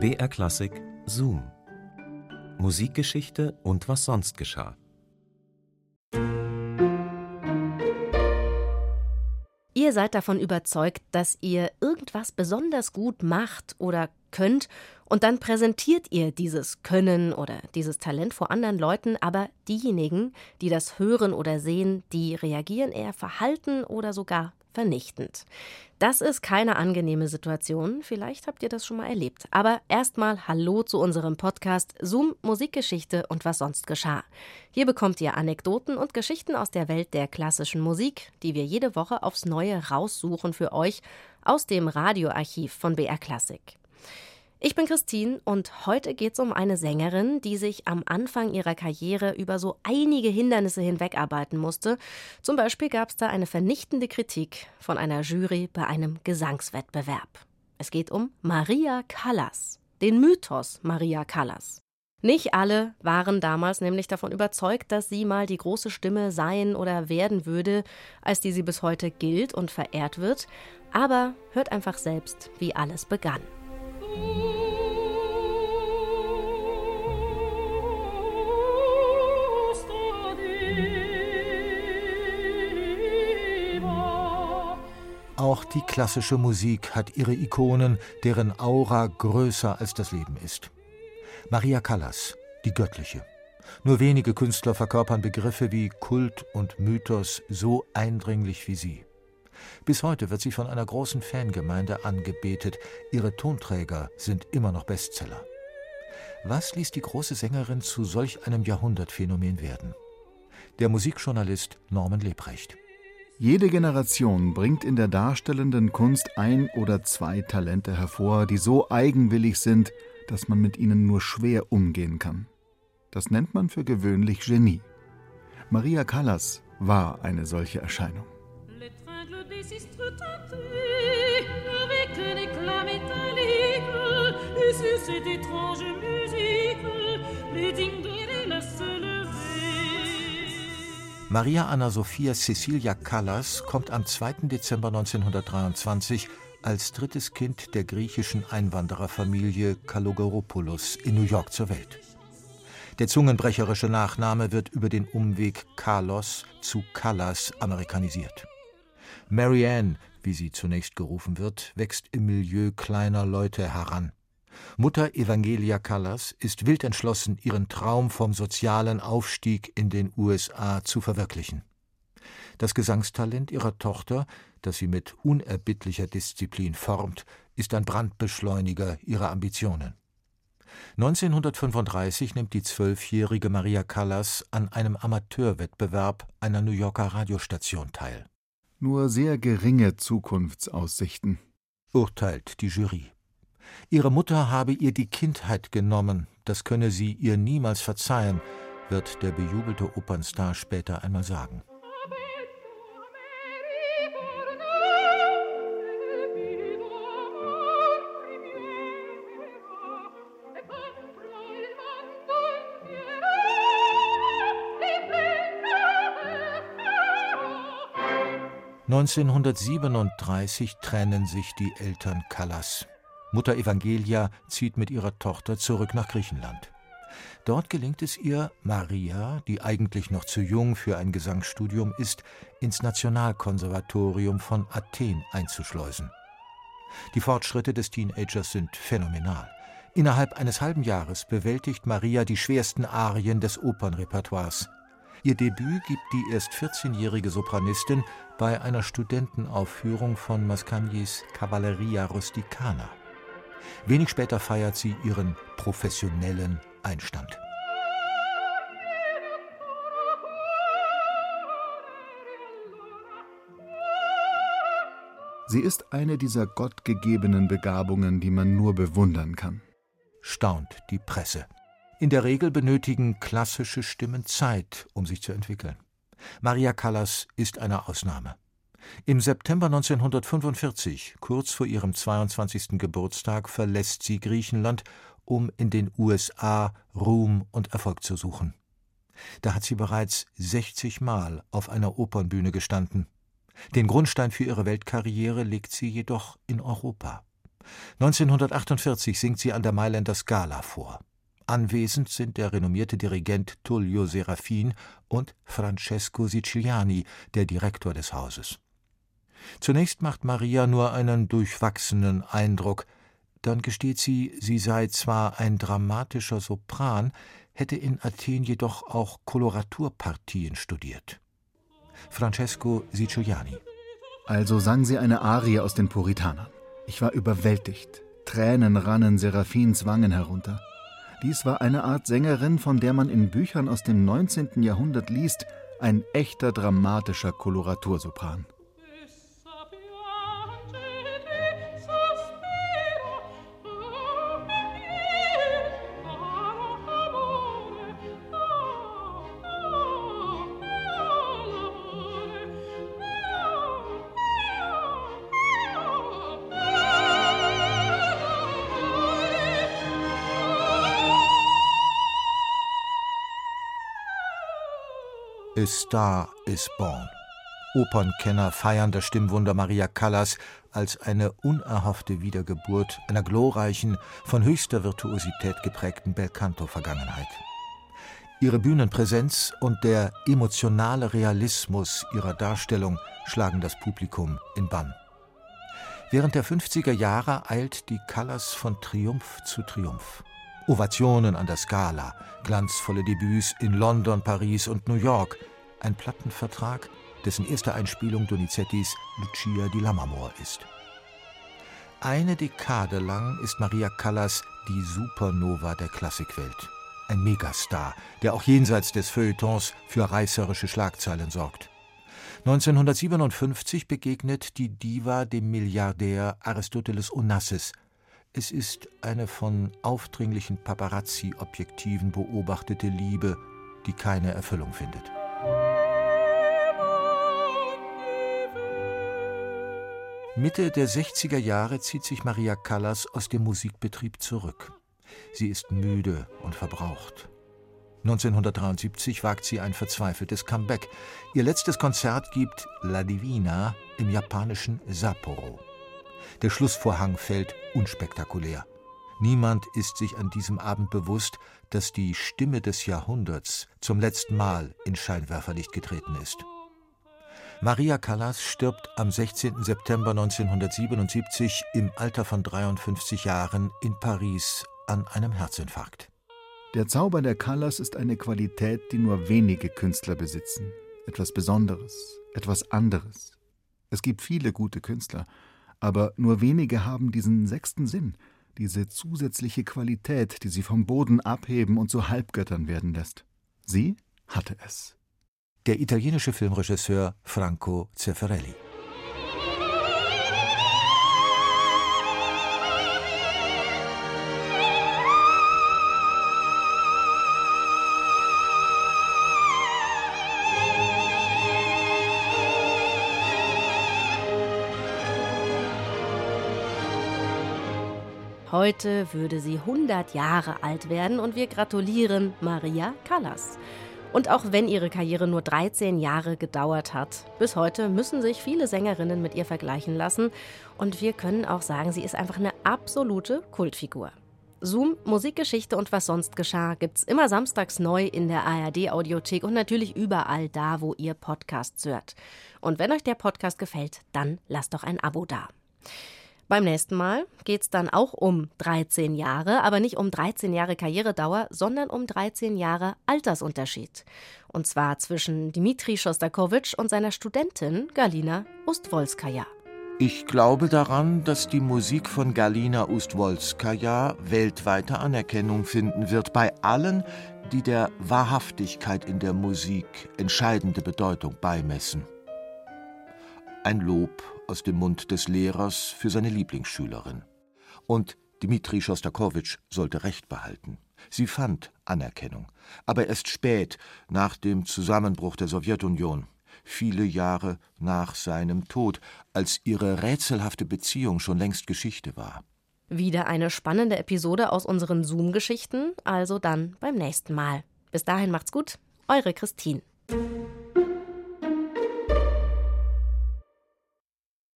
BR Klassik Zoom. Musikgeschichte und was sonst geschah. Ihr seid davon überzeugt, dass ihr irgendwas besonders gut macht oder könnt und dann präsentiert ihr dieses Können oder dieses Talent vor anderen Leuten, aber diejenigen, die das hören oder sehen, die reagieren eher verhalten oder sogar vernichtend. Das ist keine angenehme Situation, vielleicht habt ihr das schon mal erlebt. Aber erstmal Hallo zu unserem Podcast Zoom Musikgeschichte und was sonst geschah. Hier bekommt ihr Anekdoten und Geschichten aus der Welt der klassischen Musik, die wir jede Woche aufs Neue raussuchen für euch aus dem Radioarchiv von BR Klassik. Ich bin Christine und heute geht es um eine Sängerin, die sich am Anfang ihrer Karriere über so einige Hindernisse hinwegarbeiten musste. Zum Beispiel gab es da eine vernichtende Kritik von einer Jury bei einem Gesangswettbewerb. Es geht um Maria Callas, den Mythos Maria Callas. Nicht alle waren damals nämlich davon überzeugt, dass sie mal die große Stimme sein oder werden würde, als die sie bis heute gilt und verehrt wird. Aber hört einfach selbst, wie alles begann. Auch die klassische Musik hat ihre Ikonen, deren Aura größer als das Leben ist. Maria Callas, die Göttliche. Nur wenige Künstler verkörpern Begriffe wie Kult und Mythos so eindringlich wie sie. Bis heute wird sie von einer großen Fangemeinde angebetet. Ihre Tonträger sind immer noch Bestseller. Was ließ die große Sängerin zu solch einem Jahrhundertphänomen werden? Der Musikjournalist Norman Lebrecht. Jede Generation bringt in der darstellenden Kunst ein oder zwei Talente hervor, die so eigenwillig sind, dass man mit ihnen nur schwer umgehen kann. Das nennt man für gewöhnlich Genie. Maria Callas war eine solche Erscheinung. cette étrange musique, les Maria Anna Sophia Cecilia Callas kommt am 2. Dezember 1923 als drittes Kind der griechischen Einwandererfamilie Kalogeropoulos in New York zur Welt. Der zungenbrecherische Nachname wird über den Umweg Carlos zu Callas amerikanisiert. Marianne, wie sie zunächst gerufen wird, wächst im Milieu kleiner Leute heran. Mutter Evangelia Callas ist wild entschlossen, ihren Traum vom sozialen Aufstieg in den USA zu verwirklichen. Das Gesangstalent ihrer Tochter, das sie mit unerbittlicher Disziplin formt, ist ein Brandbeschleuniger ihrer Ambitionen. 1935 nimmt die zwölfjährige Maria Callas an einem Amateurwettbewerb einer New Yorker Radiostation teil. Nur sehr geringe Zukunftsaussichten, urteilt die Jury. Ihre Mutter habe ihr die Kindheit genommen, das könne sie ihr niemals verzeihen, wird der bejubelte Opernstar später einmal sagen. 1937 trennen sich die Eltern Callas. Mutter Evangelia zieht mit ihrer Tochter zurück nach Griechenland. Dort gelingt es ihr, Maria, die eigentlich noch zu jung für ein Gesangsstudium ist, ins Nationalkonservatorium von Athen einzuschleusen. Die Fortschritte des Teenagers sind phänomenal. Innerhalb eines halben Jahres bewältigt Maria die schwersten Arien des Opernrepertoires. Ihr Debüt gibt die erst 14-jährige Sopranistin bei einer Studentenaufführung von Mascagnis Cavalleria Rusticana. Wenig später feiert sie ihren professionellen Einstand. Sie ist eine dieser gottgegebenen Begabungen, die man nur bewundern kann. Staunt die Presse. In der Regel benötigen klassische Stimmen Zeit, um sich zu entwickeln. Maria Callas ist eine Ausnahme. Im September 1945, kurz vor ihrem 22. Geburtstag, verlässt sie Griechenland, um in den USA Ruhm und Erfolg zu suchen. Da hat sie bereits 60 Mal auf einer Opernbühne gestanden. Den Grundstein für ihre Weltkarriere legt sie jedoch in Europa. 1948 singt sie an der Mailänder Scala vor. Anwesend sind der renommierte Dirigent Tullio Serafin und Francesco Siciliani, der Direktor des Hauses. Zunächst macht Maria nur einen durchwachsenen Eindruck, dann gesteht sie, sie sei zwar ein dramatischer Sopran, hätte in Athen jedoch auch Koloraturpartien studiert. Francesco Siciliani. Also sang sie eine Arie aus den Puritanern. Ich war überwältigt. Tränen rannen Seraphins Wangen herunter. Dies war eine Art Sängerin, von der man in Büchern aus dem 19. Jahrhundert liest, ein echter dramatischer Koloratursopran. A Star is Born. Opernkenner feiern das Stimmwunder Maria Callas als eine unerhoffte Wiedergeburt einer glorreichen, von höchster Virtuosität geprägten Belcanto-Vergangenheit. Ihre Bühnenpräsenz und der emotionale Realismus ihrer Darstellung schlagen das Publikum in Bann. Während der 50er Jahre eilt die Callas von Triumph zu Triumph. Ovationen an der Scala, glanzvolle Debüts in London, Paris und New York, ein Plattenvertrag, dessen erste Einspielung Donizettis Lucia di Lammermoor ist. Eine Dekade lang ist Maria Callas die Supernova der Klassikwelt. Ein Megastar, der auch jenseits des Feuilletons für reißerische Schlagzeilen sorgt. 1957 begegnet die Diva dem Milliardär Aristoteles Onassis – es ist eine von aufdringlichen Paparazzi-Objektiven beobachtete Liebe, die keine Erfüllung findet. Mitte der 60er Jahre zieht sich Maria Callas aus dem Musikbetrieb zurück. Sie ist müde und verbraucht. 1973 wagt sie ein verzweifeltes Comeback. Ihr letztes Konzert gibt La Divina im japanischen Sapporo. Der Schlussvorhang fällt unspektakulär. Niemand ist sich an diesem Abend bewusst, dass die Stimme des Jahrhunderts zum letzten Mal in Scheinwerferlicht getreten ist. Maria Callas stirbt am 16. September 1977 im Alter von 53 Jahren in Paris an einem Herzinfarkt. Der Zauber der Callas ist eine Qualität, die nur wenige Künstler besitzen. Etwas Besonderes, etwas anderes. Es gibt viele gute Künstler, aber nur wenige haben diesen sechsten Sinn, diese zusätzliche Qualität, die sie vom Boden abheben und zu Halbgöttern werden lässt. Sie hatte es. Der italienische Filmregisseur Franco Zeffirelli. Heute würde sie 100 Jahre alt werden und wir gratulieren Maria Callas. Und auch wenn ihre Karriere nur 13 Jahre gedauert hat, bis heute müssen sich viele Sängerinnen mit ihr vergleichen lassen. Und wir können auch sagen, sie ist einfach eine absolute Kultfigur. Zoom, Musikgeschichte und was sonst geschah, gibt's immer samstags neu in der ARD-Audiothek und natürlich überall da, wo ihr Podcasts hört. Und wenn euch der Podcast gefällt, dann lasst doch ein Abo da. Beim nächsten Mal geht es dann auch um 13 Jahre, aber nicht um 13 Jahre Karrieredauer, sondern um 13 Jahre Altersunterschied. Und zwar zwischen Dmitri Schostakowitsch und seiner Studentin Galina Ustwolskaja. Ich glaube daran, dass die Musik von Galina Ustwolskaja weltweite Anerkennung finden wird bei allen, die der Wahrhaftigkeit in der Musik entscheidende Bedeutung beimessen. Ein Lob aus dem Mund des Lehrers für seine Lieblingsschülerin. Und Dmitri Schostakowitsch sollte Recht behalten. Sie fand Anerkennung, aber erst spät, nach dem Zusammenbruch der Sowjetunion, viele Jahre nach seinem Tod, als ihre rätselhafte Beziehung schon längst Geschichte war. Wieder eine spannende Episode aus unseren Zoom-Geschichten, also dann beim nächsten Mal. Bis dahin macht's gut, eure Christine.